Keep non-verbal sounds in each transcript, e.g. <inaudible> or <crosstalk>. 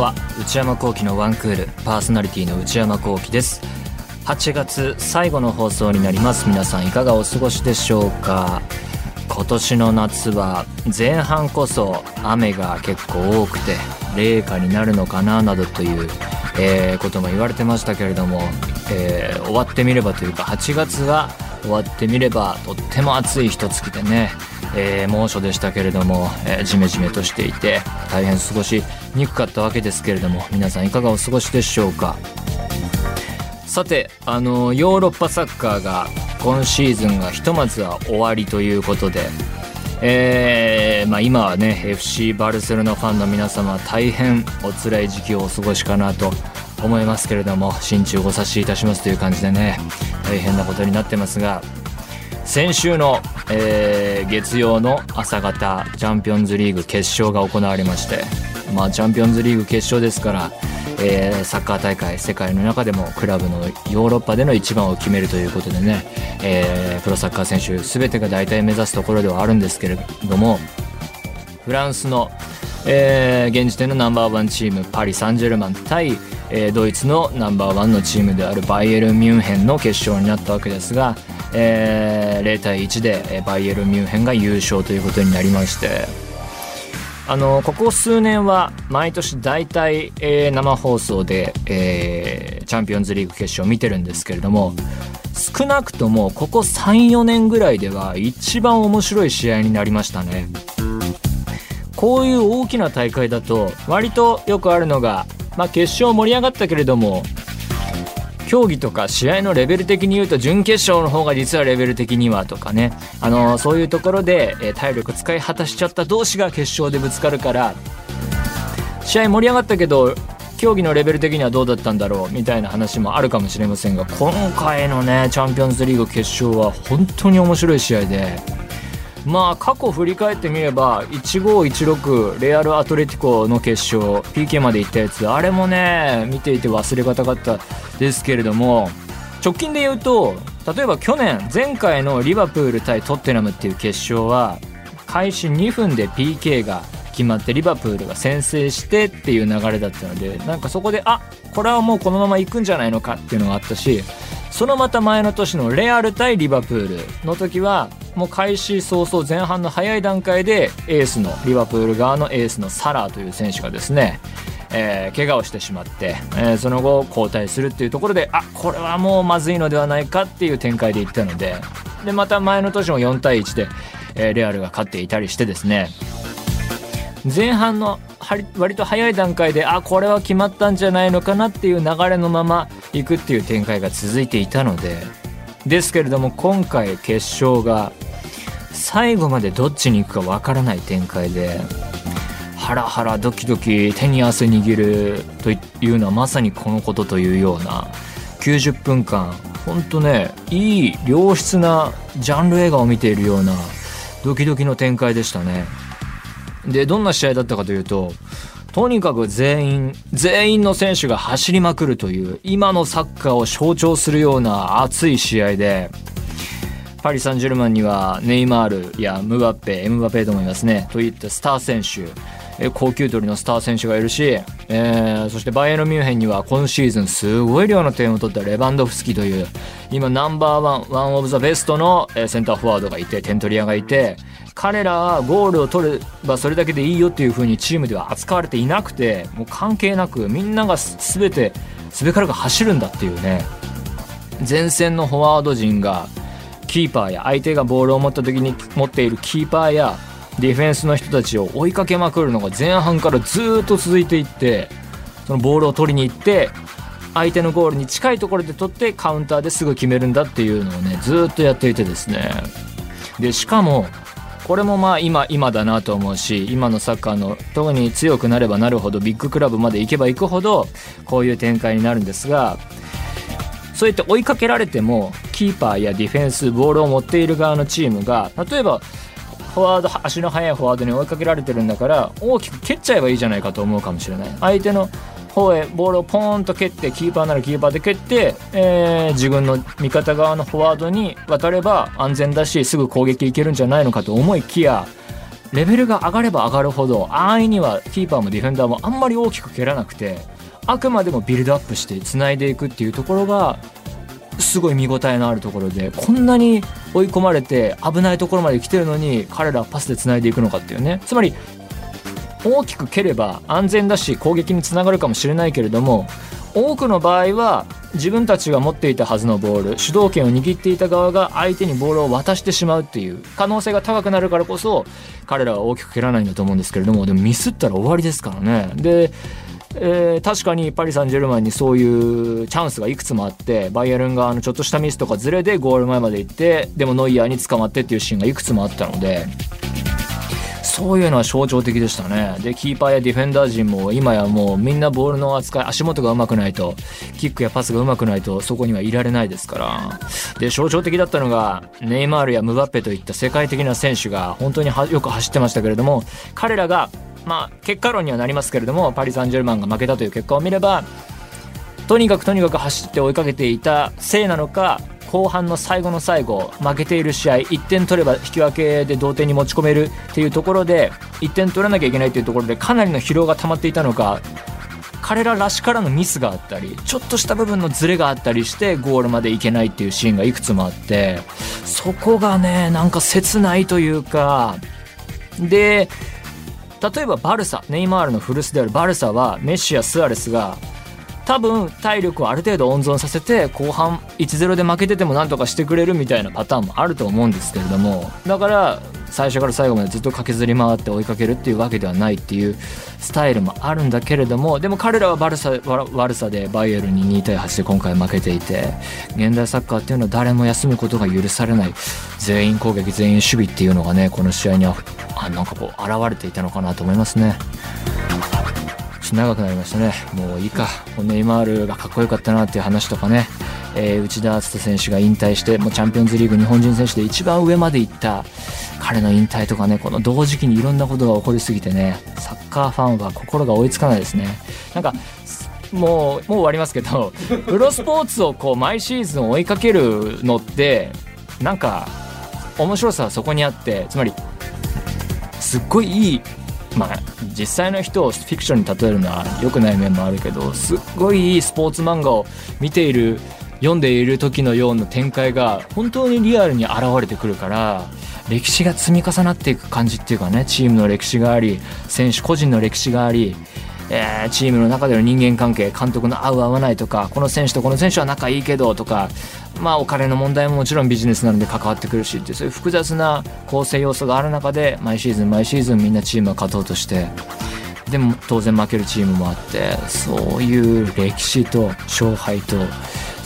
んは。内山聖輝のワンクールパーソナリティの内山聖輝です。8月最後の放送になります。皆さんいかがお過ごしでしょうか？今年の夏は前半こそ雨が結構多くて冷夏になるのかななどという、えー、ことも言われてましたけれども、えー、終わってみればというか8月は終わってみればとっても暑い一月でね、えー、猛暑でしたけれども、えー、ジメジメとしていて大変過ごしにくかったわけですけれども皆さんいかがお過ごしでしょうか。さてあのヨーロッパサッカーが今シーズンがひとまずは終わりということで、えーまあ、今はね FC バルセロナファンの皆様大変お辛い時期をお過ごしかなと思いますけれども心中ご察しいたしますという感じでね大変なことになってますが先週の、えー、月曜の朝方チャンピオンズリーグ決勝が行われましてまあチャンピオンズリーグ決勝ですからえー、サッカー大会世界の中でもクラブのヨーロッパでの一番を決めるということでね、えー、プロサッカー選手全てが大体目指すところではあるんですけれどもフランスの、えー、現時点のナンバーワンチームパリ・サンジェルマン対、え、ドイツのナンバーワンのチームであるバイエルン・ミュンヘンの決勝になったわけですが、えー、0対1でバイエル・ミュンヘンが優勝ということになりまして。あのここ数年は毎年大体、えー、生放送で、えー、チャンピオンズリーグ決勝を見てるんですけれども少なくともここ34年ぐらいでは一番面白い試合になりましたねこういう大きな大会だと割とよくあるのが、まあ、決勝盛り上がったけれども競技とか試合のレベル的に言うと準決勝の方が実はレベル的にはとかね、あの、そういうところで、え体力使い果たしちゃった同士が決勝でぶつかるから試合盛り上がったけど競技のレベル的にはどうだったんだろうみたいな話もあるかもしれませんが今回のねチャンピオンズリーグ決勝は本当に面白い試合で。まあ過去振り返ってみれば1516レアル・アトレティコの決勝 PK まで行ったやつあれもね見ていて忘れがたかったですけれども直近で言うと例えば去年前回のリバプール対トッテナムっていう決勝は開始2分で PK が決まってリバプールが先制してっていう流れだったのでなんかそこであこれはもうこのまま行くんじゃないのかっていうのがあったしそのまた前の年のレアル対リバプールの時はもう開始早々前半の早い段階でエースのリバプール側のエースのサラーという選手がですねえー、怪我をしてしまって、えー、その後交代するっていうところであこれはもうまずいのではないかっていう展開でいったのででまた前の年も4対1で、えー、レアルが勝っていたりしてですね。前半の割と早い段階であこれは決まったんじゃないのかなっていう流れのままいくっていう展開が続いていたのでですけれども今回決勝が最後までどっちに行くかわからない展開でハラハラドキドキ手に汗握るというのはまさにこのことというような90分間ほんとねいい良質なジャンル映画を見ているようなドキドキの展開でしたね。でどんな試合だったかというととにかく全員全員の選手が走りまくるという今のサッカーを象徴するような熱い試合でパリ・サンジェルマンにはネイマールやムバッペエムバペと思いますね。といったスター選手。高級取りのスター選手がいるし、えー、そしてバイエル・ミュンヘンには今シーズンすごい量の点を取ったレバンドフスキという今ナンバーワンワンオブザベストのセンターフォワードがいて点取り屋がいて彼らはゴールを取ればそれだけでいいよっていう風にチームでは扱われていなくてもう関係なくみんなが全てすべからく走るんだっていうね。前線のフォワード陣がキーパーや相手がボールを持った時に持っているキーパーやディフェンスの人たちを追いかけまくるのが前半からずっと続いていってそのボールを取りに行って相手のゴールに近いところで取ってカウンターですぐ決めるんだっていうのをねずっとやっていてですね。でしかもこれもまあ今今だなと思うし今のサッカーの特に強くなればなるほどビッグクラブまで行けば行くほどこういう展開になるんですがそうやって追いかけられてもキーパーやディフェンスボールを持っている側のチームが例えばフォワード足の速いフォワードに追いかけられてるんだから大きく蹴っちゃえばいいじゃないかと思うかもしれない。相手の方へボールをポーンと蹴ってキーパーならキーパーで蹴って、えー、自分の味方側のフォワードに渡れば安全だしすぐ攻撃いけるんじゃないのかと思いきやレベルが上がれば上がるほど安易にはキーパーもディフェンダーもあんまり大きく蹴らなくてあくまでもビルドアップしてつないでいくっていうところがすごい見応えのあるところでこんなに追い込まれて危ないところまで来てるのに彼らはパスでつないでいくのかっていうね。つまり大きく蹴れば安全だし攻撃につながるかもしれないけれども多くの場合は自分たちが持っていたはずのボール主導権を握っていた側が相手にボールを渡してしまうっていう可能性が高くなるからこそ彼らは大きく蹴らないんだと思うんですけれどもでもミスったら終わりですからね。でえー、確かにパリ・サンジェルマンにそういうチャンスがいくつもあってバイエルン側のちょっとしたミスとかズレでゴール前まで行ってでもノイヤーに捕まってっていうシーンがいくつもあったのでそういうのは象徴的でしたね。でキーパーやディフェンダー陣も今やもうみんなボールの扱い足元がうまくないとキックやパスがうまくないとそこにはいられないですから。で象徴的だったのがネイマールやムバッペといった世界的な選手が本当によく走ってましたけれども彼らがまあ結果論にはなりますけれどもパリ・サンジェルマンが負けたという結果を見ればとにかくとにかく走って追いかけていたせいなのか後半の最後の最後負けている試合1点取れば引き分けで同点に持ち込めるっていうところで1点取らなきゃいけないっていうところでかなりの疲労が溜まっていたのか彼ららしからのミスがあったりちょっとした部分のズレがあったりしてゴールまでいけないっていうシーンがいくつもあってそこがねなんか切ないというかで例えばバルサネイマールの古巣であるバルサはメッシやスアレスが多分体力をある程度温存させて後半1-0で負けててもなんとかしてくれるみたいなパターンもあると思うんですけれどもだから最初から最後までずっと駆けずり回って追いかけるっていうわけではないっていうスタイルもあるんだけれどもでも彼らはバルサ悪さでバイエルに2対8で今回負けていて現代サッカーっていうのは誰も休むことが許されない全員攻撃全員守備っていうのがねこの試合にはあなんかこう現れていたのかなと思いますね。と長くなりましたね。もういいか。ネイマールがかっこよかったなっていう話とかね、えー、内田篤人選手が引退してもうチャンピオンズリーグ日本人選手で一番上まで行った彼の引退とかねこの同時期にいろんなことが起こりすぎてねサッカーファンは心が追いつかないですね。なんかもうもう終わりますけど <laughs> プロスポーツをこう毎シーズン追いかけるのってなんか面白さはそこにあってつまりすっごいいいまあ実際の人をフィクションに例えるのは良くない面もあるけどすっごいいいスポーツ漫画を見ている読んでいる時のような展開が本当にリアルに現れてくるから歴史が積み重なっていく感じっていうかねチームの歴史があり選手個人の歴史がありえー、チームの中での人間関係監督の合う合わないとかこの選手とこの選手は仲いいけどとかまあお金の問題ももちろんビジネスなので関わってくるしってそういう複雑な構成要素がある中で毎シーズン毎シーズンみんなチームは勝とうとしてでも当然負けるチームもあってそういう歴史と勝敗と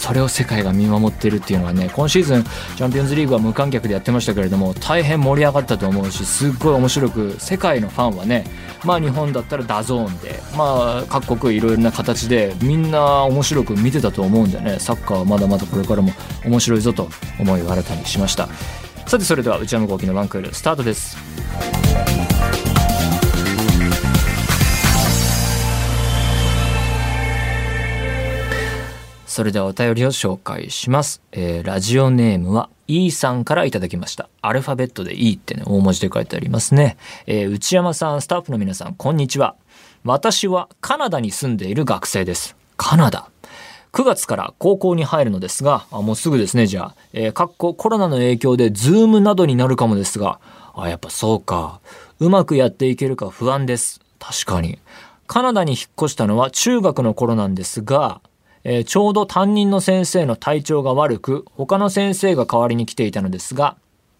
それを世界が見守ってるっていうのはね今シーズンチャンピオンズリーグは無観客でやってましたけれども大変盛り上がったと思うしすっごい面白く世界のファンはねまあ日本だったら DAZN でまあ各国いろいろな形でみんな面白く見てたと思うんでねサッカーはまだまだこれからも面白いぞと思いを新たにしました。さてそれでは内山昂輝のワンクールスタートです。それではお便りを紹介します。えー、ラジオネームは E さんからいただきました。アルファベットで E ってね、大文字で書いてありますね。えー、内山さん、スタッフの皆さん、こんにちは。私はカナダに住んでいる学生です。カナダ。9月から高校に入るのですが、あもうすぐですね、じゃあ。えー、かっこコロナの影響で Zoom などになるかもですが、あ、やっぱそうか。うまくやっていけるか不安です。確かに。カナダに引っ越したのは中学の頃なんですが、えー、ちょうど担任の先生の体調が悪く、他の先生が代わりに来ていたのですが、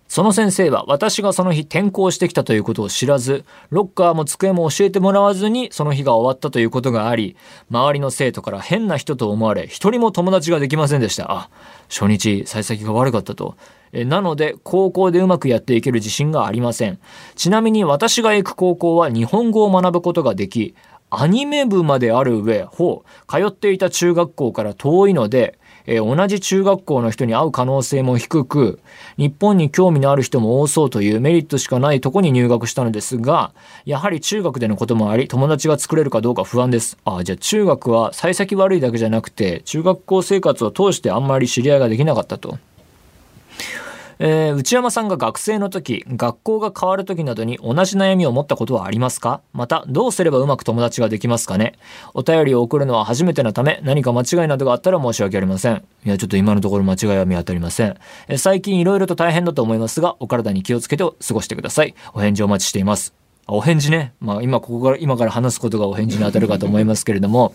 その先生は私がその日転校してきたということを知らず、ロッカーも机も教えてもらわずにその日が終わったということがあり、周りの生徒から変な人と思われ、一人も友達ができませんでした。あ、初日、幸先が悪かったと。なので、高校でうまくやっていける自信がありません。ちなみに私が行く高校は日本語を学ぶことができ、アニメ部まである上、ほう、通っていた中学校から遠いので、えー、同じ中学校の人に会う可能性も低く、日本に興味のある人も多そうというメリットしかないとこに入学したのですが、やはり中学でのこともあり、友達が作れるかどうか不安です。ああ、じゃあ中学は幸先悪いだけじゃなくて、中学校生活を通してあんまり知り合いができなかったと。えー、内山さんが学生の時、学校が変わる時などに同じ悩みを持ったことはありますか？また、どうすればうまく友達ができますかね？お便りを送るのは初めてのため、何か間違いなどがあったら申し訳ありません。いや、ちょっと今のところ間違いは見当たりません。えー、最近色々と大変だと思いますが、お体に気をつけて過ごしてください。お返事お待ちしています。お返事ね。まあ今ここから、今から話すことがお返事に当たるかと思いますけれども、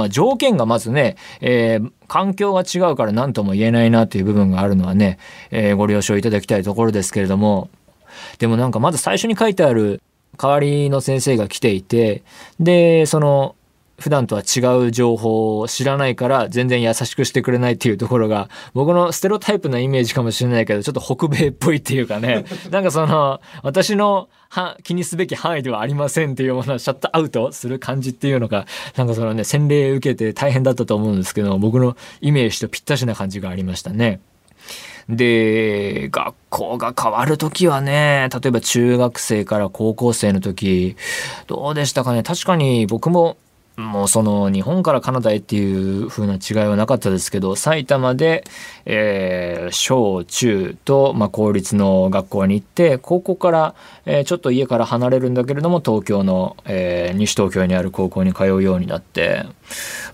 まあ、条件がまずね、えー、環境が違うから何とも言えないなという部分があるのはね、えー、ご了承いただきたいところですけれども、でもなんかまず最初に書いてある代わりの先生が来ていて、で、その、普段とは違う情報を知らないから全然優しくしてくれないっていうところが僕のステロタイプなイメージかもしれないけどちょっと北米っぽいっていうかね <laughs> なんかその私の気にすべき範囲ではありませんっていうようなシャットアウトする感じっていうのがなんかそのね洗礼受けて大変だったと思うんですけど僕のイメージとぴったしな感じがありましたね。で、学校が変わる時はね、例えば中学生から高校生の時、どうでしたかね。確かに僕ももうその日本からカナダへっていう風な違いはなかったですけど埼玉で、えー、小中と、まあ、公立の学校に行って高校から、えー、ちょっと家から離れるんだけれども東京の、えー、西東京にある高校に通うようになって。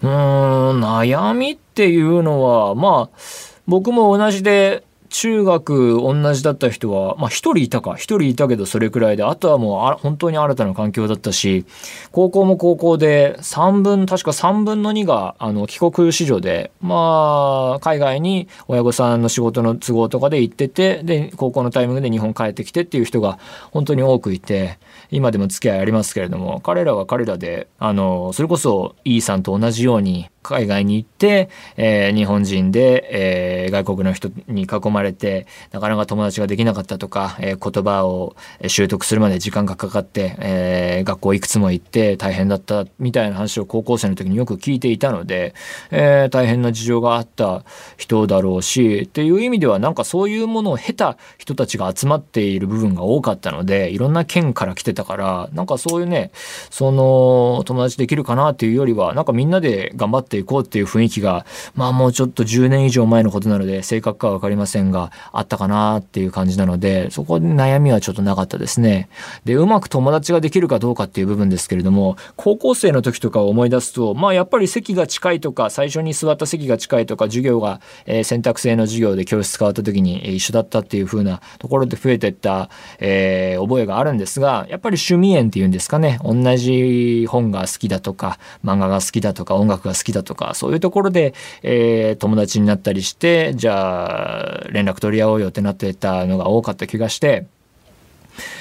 うーん悩みっていうのはまあ僕も同じで中学同じだった人は、まあ一人いたか、一人いたけどそれくらいで、あとはもうあ本当に新たな環境だったし、高校も高校で3分、確か3分の2が、あの、帰国子女で、まあ、海外に親御さんの仕事の都合とかで行ってて、で、高校のタイミングで日本帰ってきてっていう人が本当に多くいて、今でも付き合いありますけれども、彼らは彼らで、あの、それこそ E さんと同じように、海外に行って、えー、日本人で、えー、外国の人に囲まれて、なかなか友達ができなかったとか、えー、言葉を習得するまで時間がかかって、え学校いくつも行って大変だったみたいな話を高校生の時によく聞いていたので、え大変な事情があった人だろうし、っていう意味ではなんかそういうものを経た人たちが集まっている部分が多かったので、いろんな県から来てたから、なんかそういうね、その友達できるかなっていうよりは、なんかみんなで頑張ってていこうっていう雰囲気が、まあもうちょっと10年以上前のことなので、正確かはわかりませんが、あったかなっていう感じなので、そこで悩みはちょっとなかったですね。で、うまく友達ができるかどうかっていう部分ですけれども、高校生の時とかを思い出すと、まあやっぱり席が近いとか、最初に座った席が近いとか、授業が、えー、選択制の授業で教室変わった時に一緒だったっていう風なところで増えてった、えー、覚えがあるんですが、やっぱり趣味縁っていうんですかね、同じ本が好きだとか、漫画が好きだとか、音楽が好きだとかそういうところで、えー、友達になったりしてじゃあ連絡取り合おうよってなってたのが多かった気がして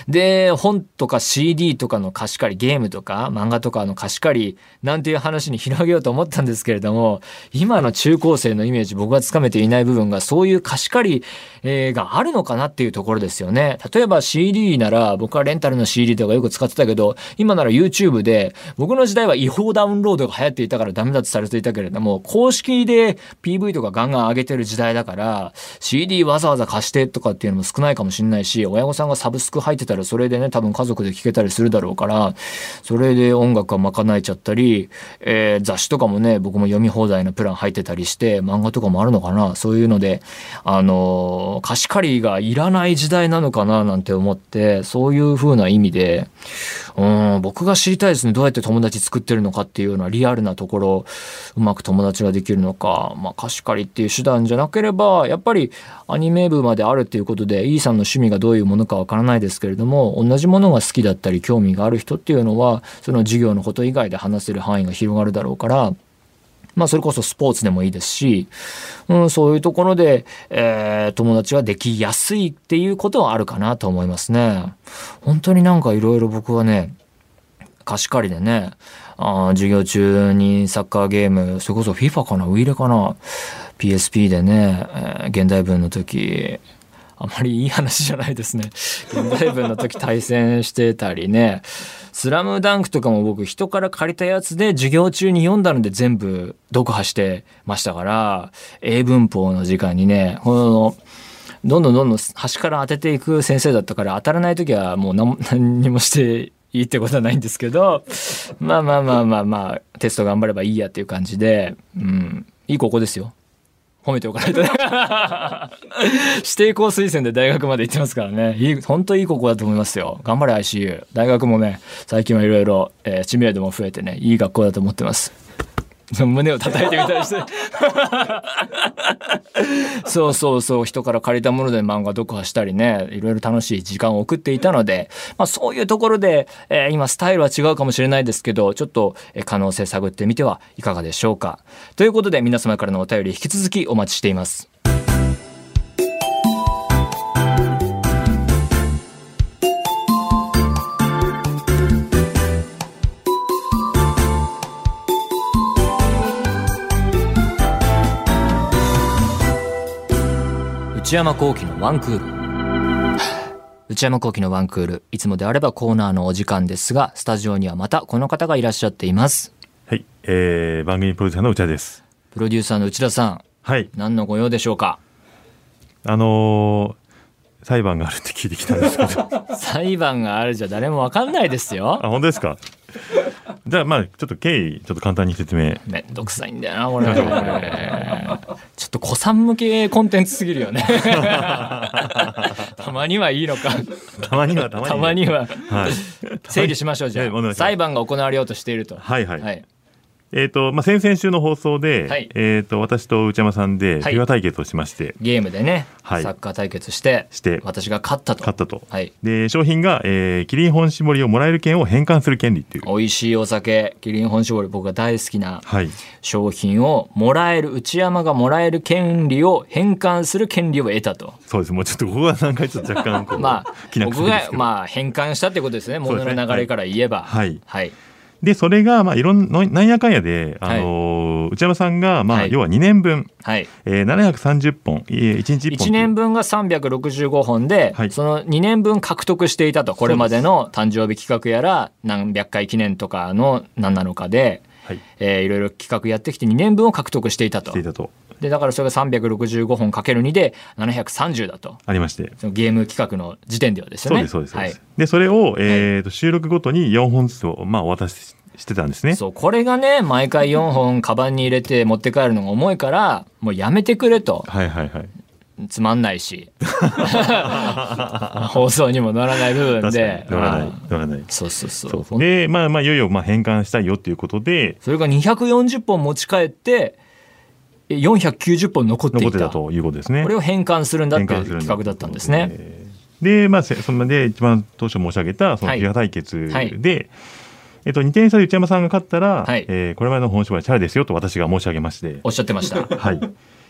で、本とか CD とかの貸し借り、ゲームとか漫画とかの貸し借りなんていう話に広げようと思ったんですけれども、今の中高生のイメージ僕がつかめていない部分がそういう貸し借り、えー、があるのかなっていうところですよね。例えば CD なら僕はレンタルの CD とかよく使ってたけど、今なら YouTube で僕の時代は違法ダウンロードが流行っていたからダメだとされていたけれども、公式で PV とかガンガン上げてる時代だから、CD わざわざ貸してとかっていうのも少ないかもしれないし、親御さんがサブスク入ってたらそれでね多分家族で聴けたりするだろうからそれで音楽が賄えちゃったり、えー、雑誌とかもね僕も読み放題のプラン入ってたりして漫画とかもあるのかな？そういうのであの貸し借りがいらない時代なのかな？なんて思ってそういう風な意味でうん僕が知りたいですね。どうやって友達作ってるのかっていうようなリアルなところうまく友達ができるのか、まあ、貸し借りっていう手段じゃなければやっぱりアニメ部まであるっていうことで E さんの趣味がどういうものかわからないですですけれども同じものが好きだったり興味がある人っていうのはその授業のこと以外で話せる範囲が広がるだろうからまあそれこそスポーツでもいいですし、うん、そういうところで、えー、友達ができやすいっていうことはあるかなと思いますね。本当になんかいろいろ僕はね、貸し借りでね、あ授業中にサッカーゲーム、それこそ FIFA かなウイレかな ?PSP でね、えー、現代文の時、あまりいい話じゃないですね。現代文の時対戦してたりね。スラムダンクとかも僕人から借りたやつで授業中に読んだので全部読破してましたから、英文法の時間にね、この、どんどんどんどん端から当てていく先生だったから当たらない時はもう何 <laughs> 何にもしていいってことはないんですけど、まあまあまあまあまあ、テスト頑張ればいいやっていう感じで、うん、いい高校ですよ。褒めておかないとね。<laughs> 指定校推薦で大学まで行ってますからね。いい本当いい高校だと思いますよ。頑張れ ICU 大学もね最近はいろいろ知名度も増えてねいい学校だと思ってます。<laughs> 胸を叩いてみたりして。<laughs> そうそうそう人から借りたもので漫画読破したりねいろいろ楽しい時間を送っていたので、まあ、そういうところで、えー、今スタイルは違うかもしれないですけどちょっと可能性探ってみてはいかがでしょうか。ということで皆様からのお便り引き続きお待ちしています内山幸喜のワンクール。内山幸喜のワンクールいつもであればコーナーのお時間ですがスタジオにはまたこの方がいらっしゃっています。はい、えー、番組プロデューサーの内田です。プロデューサーの内田さんはい。何のご用でしょうか？あのー、裁判があるって聞いてきたんですけど。<laughs> 裁判があるじゃ誰もわかんないですよ。あ本当ですか？じゃあまあちょっっと経緯ちょっと簡単に説明。めんどくさいんだよなこれ。ちょっと子さん向けコンテンツすぎるよね。<laughs> たまにはいいのか。たまにはたまには、は。い、整理しましょうじゃあ、裁判が行われようとしていると。はいはい、はいえーとまあ、先々週の放送で、はい、えーと、私と内山さんでフィギュア対決をしまして、はい、ゲームでね、はい、サッカー対決してして私が勝ったと。勝ったと、はい、で商品が、えー、キリン本搾りをもらえる券を返還する権利っていう。美味しいお酒キリン本搾り僕が大好きな商品をもらえる内山がもらえる権利を返還する権利を得たと。そうです。もうちょっとここは何回ちょっと若干 <laughs> まあ僕がまあ返還したってことですね。ものの流れから言えば、はい、はいでそれがまあいろんななんやかんやで、あのー、内山さんがまあ、要は2年分、はい。えー、730本。1日1本。1年分が365本で、はい、その2年分獲得していたと。これまでの誕生日企画やら何百回記念とかの何なのかで、はい。えー、いろいろ企画やってきて2年分を獲得していたと。していたと。でだからそれが365本かける2で730だと。ありまして。そのゲーム企画の時点ではですよね。そうですそうです、はい、でそれを、えーと、収録ごとに4本ずつを、まあ、お渡ししてたんですね。そうこれがね毎回4本カバンに入れて持って帰るのが重いからもうやめてくれと。はいはいはい。つまんないし。<laughs> 放送にも乗らない部分で。乗らない。乗らない。そうそうそう。でまあまあいよいよまあ返還したいよっていうことで。それが240本持ち帰って490本残っていた。残ってたということですね。これを返還するんだっていう企画だったんですね。でまあそので一番当初申し上げたそのギガ対決で、はいはいえっと、2点差で内山さんが勝ったら、はい、えー、これまでの本芝居チャラですよと私が申し上げまして。おっしゃってました。<laughs> はい。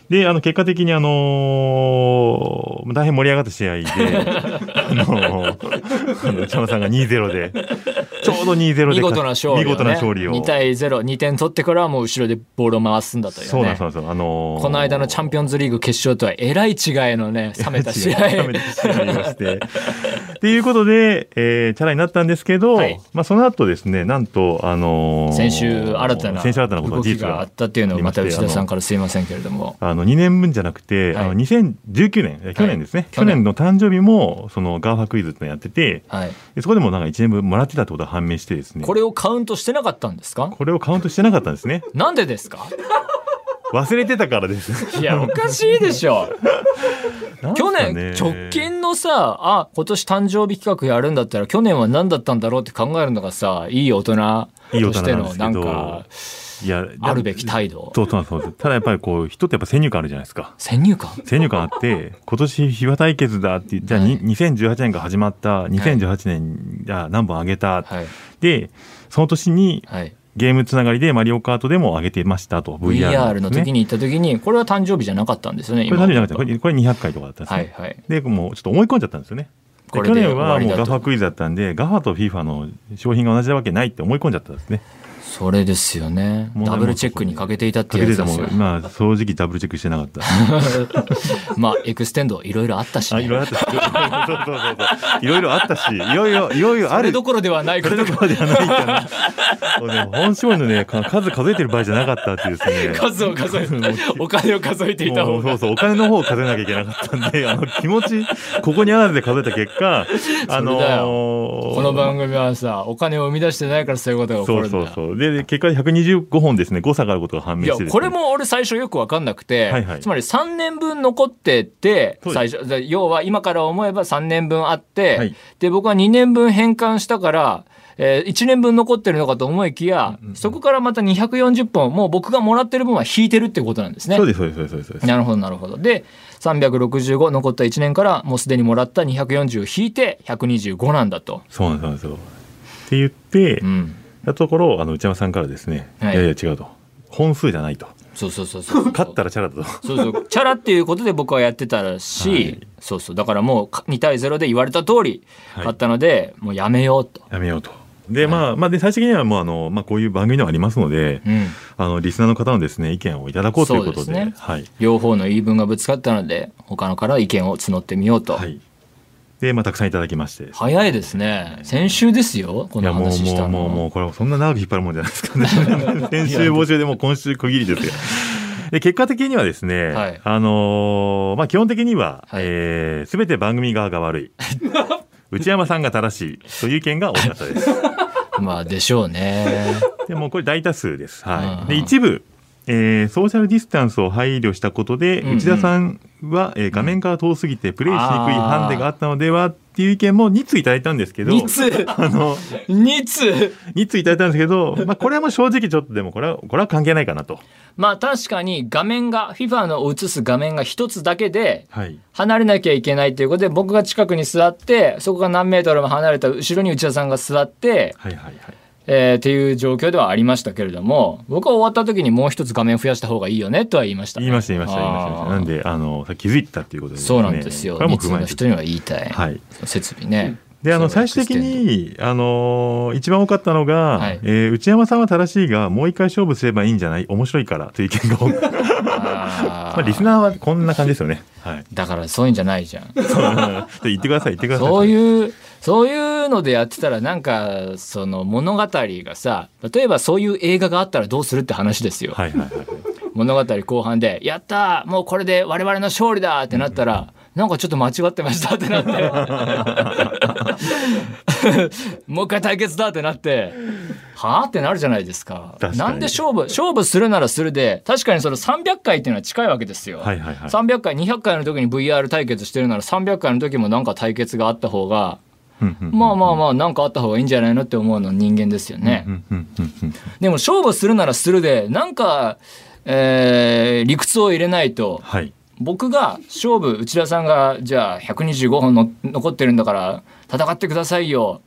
で、あの、結果的にあのー、大変盛り上がった試合で、<laughs> あのー、内山さんが2-0で、<laughs> ちょうど2-0で見事な勝利、ね、見事な勝利を。2対0、2点取ってからはもう後ろでボールを回すんだという、ね、そうなんですよ。あのー、この間のチャンピオンズリーグ決勝とはえらい違いのね、<laughs> 冷めた試合。冷めた試合して。<laughs> っていうことで、えー、チャラになったんですけど、はい、まあその後ですね、なんと、あのー、先週新たな先週新たなことが事実があったっていうのをまた内田さんからすいませんけれども。あの2年分じゃなくて、はい、あの2019年、去年ですね、はい、去年の誕生日もそのガーファクイズってのやってて、はい、そこでもなんか1年分もらってたってことが判明してですね。これをカウントしてなかったんですか？これをカウントしてなかったんですね。なんでですか？忘れてたからです。いやおかしいでしょ。<laughs> 去年直近のさあ今年誕生日企画やるんだったら去年は何だったんだろうって考えるのがさいい大人としてのなんかいやあるべき態度。そうそうそうただやっぱりこう人ってやっぱ先入観あるじゃないですか。先入観？先入観あって今年秘話対決だってじゃあ、はい、2018年が始まった2018年じゃあ何本あげた、はい、でその年に、はい。ゲームつながりでマリオカートでも上げてましたと VR, VR の時に行った時にこれは誕生日じゃなかったんですよねこれ誕生日じゃなかった。これこれ200回とかだったんですね、はいはい、でもうちょっと思い込んじゃったんですよね。去年はもう GAFA クイズだったんで GAFA と FIFA の商品が同じなわけないって思い込んじゃったんですねそれですよね。ダブルチェックにかけていたっていうやつですよ。まあ正直ダブルチェックしてなかった。<laughs> まあエクステンドいろいろあったし、ね、いろいろあったし。そうそうそうそう。いろいろあったし。いろいろいろいろある。どころではないそれどころではないかな。もうね本性のね数数えてる場合じゃなかったっていうですね。数を数えお金を数えていた方が。そうそうお金の方を数えなきゃいけなかったんであの気持ちここにあらずで数えた結果あのー、この番組はさお金を生み出してないからそういうことが起こるんだ。そうそうそう。よで結果で125本ですね誤差があることが判明して、ね、これも俺最初よく分かんなくて、はいはい、つまり3年分残ってて最初要は今から思えば3年分あって、はい、で僕は2年分返還したからえー、1年分残ってるのかと思いきや、うんうん、そこからまた240本もう僕がもらってる分は引いてるってことなんですね。そうですそうですそうですなるほどなるほど。で365残った1年からもうすでにもらった240を引いて125なんだと。そうなんですよって言って、うん、たところあの内山さんからですね、はい、いやいや違うと。本数じゃないと。そうそうそうそう。勝ったらチャラだと。そうそう。チャラっていうことで僕はやってたし、はい、そうそう。だからもう2対0で言われた通り勝ったので、はい、もうやめようと。やめようと。で、まあ、まあ、で、最終的にはもう、あの、まあ、こういう番組でもありますので、うん、あの、リスナーの方のですね、意見をいただこうということで。でね、はい。両方の言い分がぶつかったので、他のから意見を募ってみようと。はい。で、まあ、たくさんいただきまして。早いですね。先週ですよ、この話したの。もう、もう、もう、これ、そんな長く引っ張るもんじゃないですかね。<laughs> 先週募集でも今週区切りですよ。<laughs> で結果的にはですね、はい、あのー、まあ、基本的には、はい、えー、全て番組側が悪い。<laughs> 内山さんが正しいという意見が多かったです。まあでしょうね。でもこれ大多数です。はい。で一部、えー、ソーシャルディスタンスを配慮したことで、うんうん、内田さんは、えー、画面から遠すぎてプレイしにくいハンデがあったのではっていう意見も2通いただいたんですけど2通 <laughs> あの2通2通いただいたんですけど、まあ、これはもう正直ちょっとでもこれはこれは関係ないかなと。まあ確かに画面が FIFA の映す画面が一つだけで離れなきゃいけないということで僕が近くに座ってそこが何メートルも離れた後ろに内田さんが座って。はいはいはいえー、っていう状況ではありましたけれども僕は終わった時にもう一つ画面増やした方がいいよねとは言いました、ね、言いました言いました言いました。なんであの気づいたっていうことで、ね、そうなんですよ。日通の人には言いたい、はい、設備ね。であの最終的にあの一番多かったのが、はい、えー、内山さんは正しいがもう一回勝負すればいいんじゃない？面白いからという意見が多く。<laughs> まあリスナーはこんな感じですよね、はい、だからそういうんじゃないじゃん。<laughs> <laughs> 言ってください言ってください。そういうそういうのでやってたらなんかその物語がさ例えばそういう映画があったらどうするって話ですよ。はいはいはい、物語後半で「やったもうこれで我々の勝利だ!」ってなったら、うん、なんかちょっと間違ってましたってなって <laughs> もう一回対決だってなってはあってなるじゃないですか。なんで勝負勝負するならするで確かにその300回っていうのは近いわけですよ。はいはいはい、300回200回の時に VR 対決してるなら300回の時もなんか対決があった方がまあまあまあ何かあった方がいいんじゃないのって思うの人間ですよね。でも勝負するならするでなんか、えー、理屈を入れないと、はい、僕が勝負内田さんがじゃあ125本の残ってるんだから戦ってくださいよ、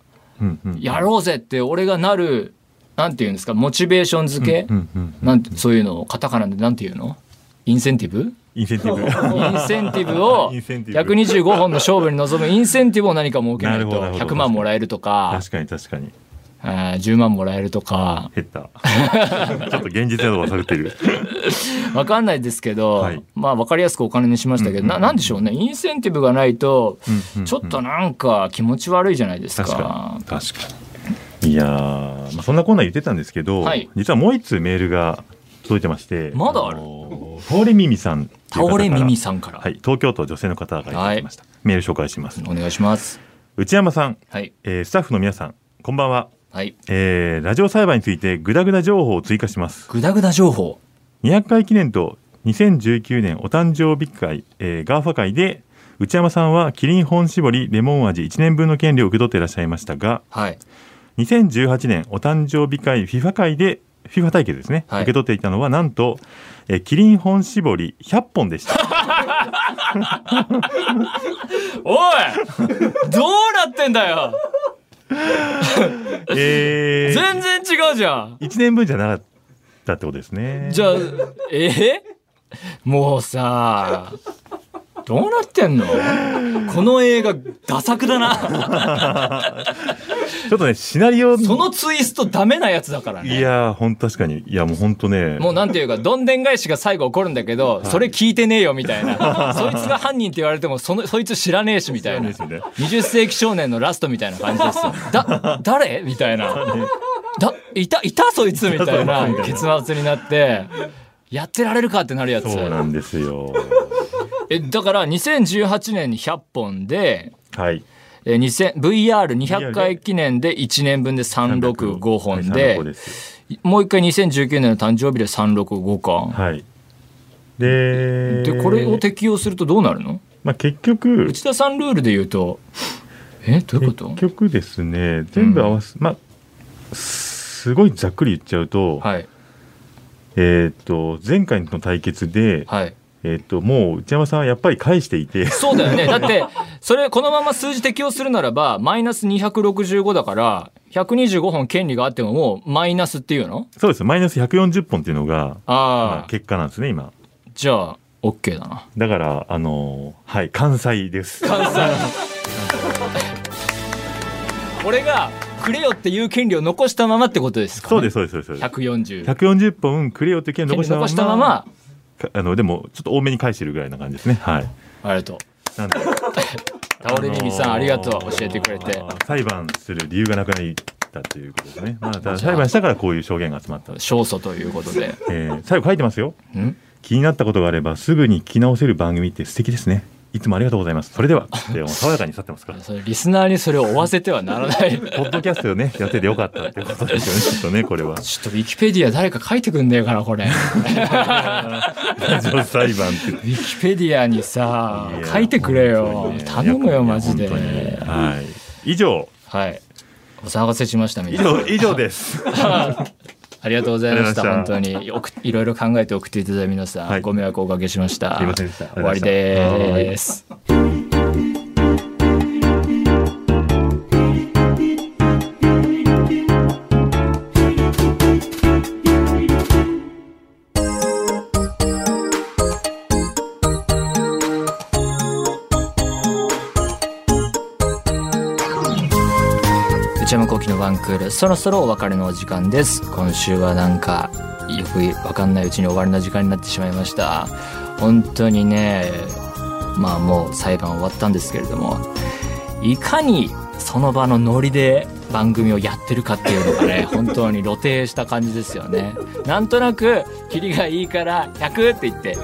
やろうぜって俺がなるなんていうんですか？モチベーション付け、なんてそういうのをカタカナでなんていうの？インセンティブ？インセンティブ。インセンティブを125本の勝負に臨むインセンティブを何か設けないと100万もらえるとか。確かに確かに。10万もらえるとか。減った。ちょっと現実などは探ってる。<laughs> 分かんないですけど、はい、まあ分かりやすくお金にしましたけど、うなんでしょうね。インセンティブがないとちょっとなんか気持ち悪いじゃないですか。確かに確かに。いやまあ、そんなこんな言ってたんですけど、はい、実はもう一通メールが届いてまして。まだある？倒れ耳さん倒れ耳さんから、はい、東京都女性の方がいただきました、はい、メール紹介します。お願いします。内山さん、はい。えー、スタッフの皆さんこんばんは。はい、えー、ラジオ裁判についてグダグダ情報を追加します。グダグダ情報。200回記念と2019年お誕生日会、えー、 GAFA 会で内山さんはキリン本搾りレモン味1年分の権利を受け取っていらっしゃいましたが、はい、2018年お誕生日会 FIFA 会で FIFA 対決ですね、はい、受け取っていたのはなんと、えキリン本搾り100本でした。<laughs> おいどうなってんだよ。<laughs> えー、全然違うじゃん。1年分じゃなかったってことですね。じゃあえー、もうさどうなってんの？この映画ダ作だな。<laughs> ちょっとねシナリオそのツイストダメなやつだからね。いやほん確かに。いやもうほんとね。もうなんていうかどんでん返しが最後起こるんだけど、はい、それ聞いてねえよみたいな。そいつが犯人って言われてもそのそいつ知らねえしみたいな、ね、20世紀少年のラストみたいな感じですよ。だ誰みたいな。だいたいたそいつみたいな。結末になってやってられるかってなるやつ。そうなんですよえだから2018年に100本で、はい。えー、VR200 回記念で？1年分で365本で、もう一回2019年の誕生日で365か。はい。で、でこれを適用するとどうなるの？まあ結局、内田さんルールで言うと、えどういうこと？結局ですね、全部合わせ、うん、まあ、すごいざっくり言っちゃうと、はい、えっ、と、前回の対決で、はいえっと、もう内山さんはやっぱり返していて。そうだよね。<laughs> だってそれこのまま数字適用するならばマイナス265だから125本権利があってももうマイナスっていうの？そうです。マイナス140本っていうのがあ、結果なんですね今。じゃあ OK だな。だからあのはい関西です。関西。<laughs> 俺がくれよっていう権利を残したままってことですか、ね、そうですそうですそうです。140 140本くれよって権利を残したままあのでもちょっと多めに返してるぐらいな感じですね。はい。ありがとう。なんで <laughs> 倒れ耳さんありがとう教えてくれて。裁判する理由がなくなったということですね、まあ、裁判したからこういう証言が集まった。勝訴ということで、えー、最後書いてますよ。気になったことがあればすぐに聞き直せる番組って素敵ですねいつもありがとうございます。それでは、<laughs> でも爽やかに去ってますから。それリスナーにそれを追わせてはならない。ポッドキャストをね、やっててよかったってことですよね、ちょっとね、これは。ちょっとウィキペディア誰か書いてくんねえかな、これ。ラジオ裁判って。<laughs> ウィキペディアにさ、書いてくれよ。ね、頼むよ、マジで。はい。以上。はい。お騒がせしました、以上、以上です。ありがとうございました。本当にいろいろ考えて送っていただいた皆さん、はい、ご迷惑をおかけしました。すみませんでした。終わりです。ワンクール。そろそろお別れのお時間です。今週はなんかよくわかんないうちに終わりの時間になってしまいました。本当にねまあもう裁判終わったんですけれどもいかにその場のノリで番組をやってるかっていうのがね <laughs> 本当に露呈した感じですよね。なんとなくキリがいいから100って言って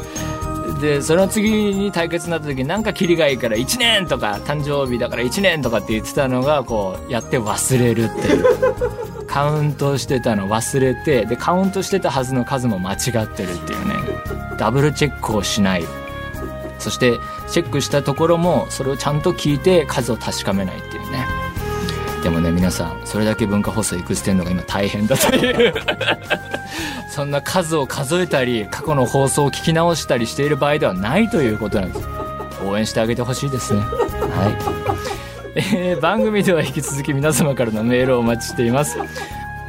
でその次に対決になった時になんかキリがいいから1年とか誕生日だから1年とかって言ってたのがこうやって忘れるっていう。<laughs> カウントしてたの忘れてでカウントしてたはずの数も間違ってるっていうね。ダブルチェックをしない。そしてチェックしたところもそれをちゃんと聞いて数を確かめないっていうねでもね皆さんそれだけ文化放送行くしてんのが今大変だという。<laughs> そんな数を数えたり過去の放送を聞き直したりしている場合ではないということなんです。応援してあげてほしいですね。はい、えー、番組では引き続き皆様からのメールをお待ちしています。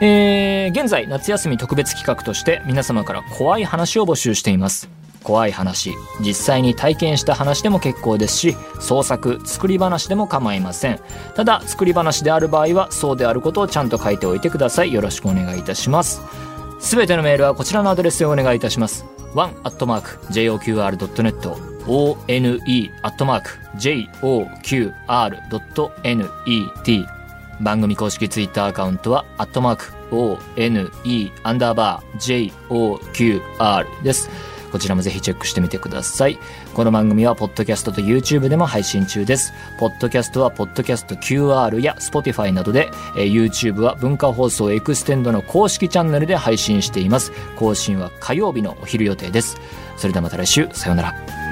えー、現在夏休み特別企画として皆様から怖い話を募集しています怖い話実際に体験した話でも結構ですし創作作り話でも構いません。ただ作り話である場合はそうであることをちゃんと書いておいてください。よろしくお願いいたします。すべてのメールはこちらのアドレスでお願いいたします。one.joqr.net one.joqr.net 番組公式ツイッターアカウントは、アットマーク、one, アンダーバー、joqr です。こちらもぜひチェックしてみてください。この番組は、ポッドキャストと YouTube でも配信中です。ポッドキャストは、ポッドキャスト QR や Spotify などで、えー、YouTube は文化放送エクステンドの公式チャンネルで配信しています。更新は火曜日のお昼予定です。それではまた来週、さようなら。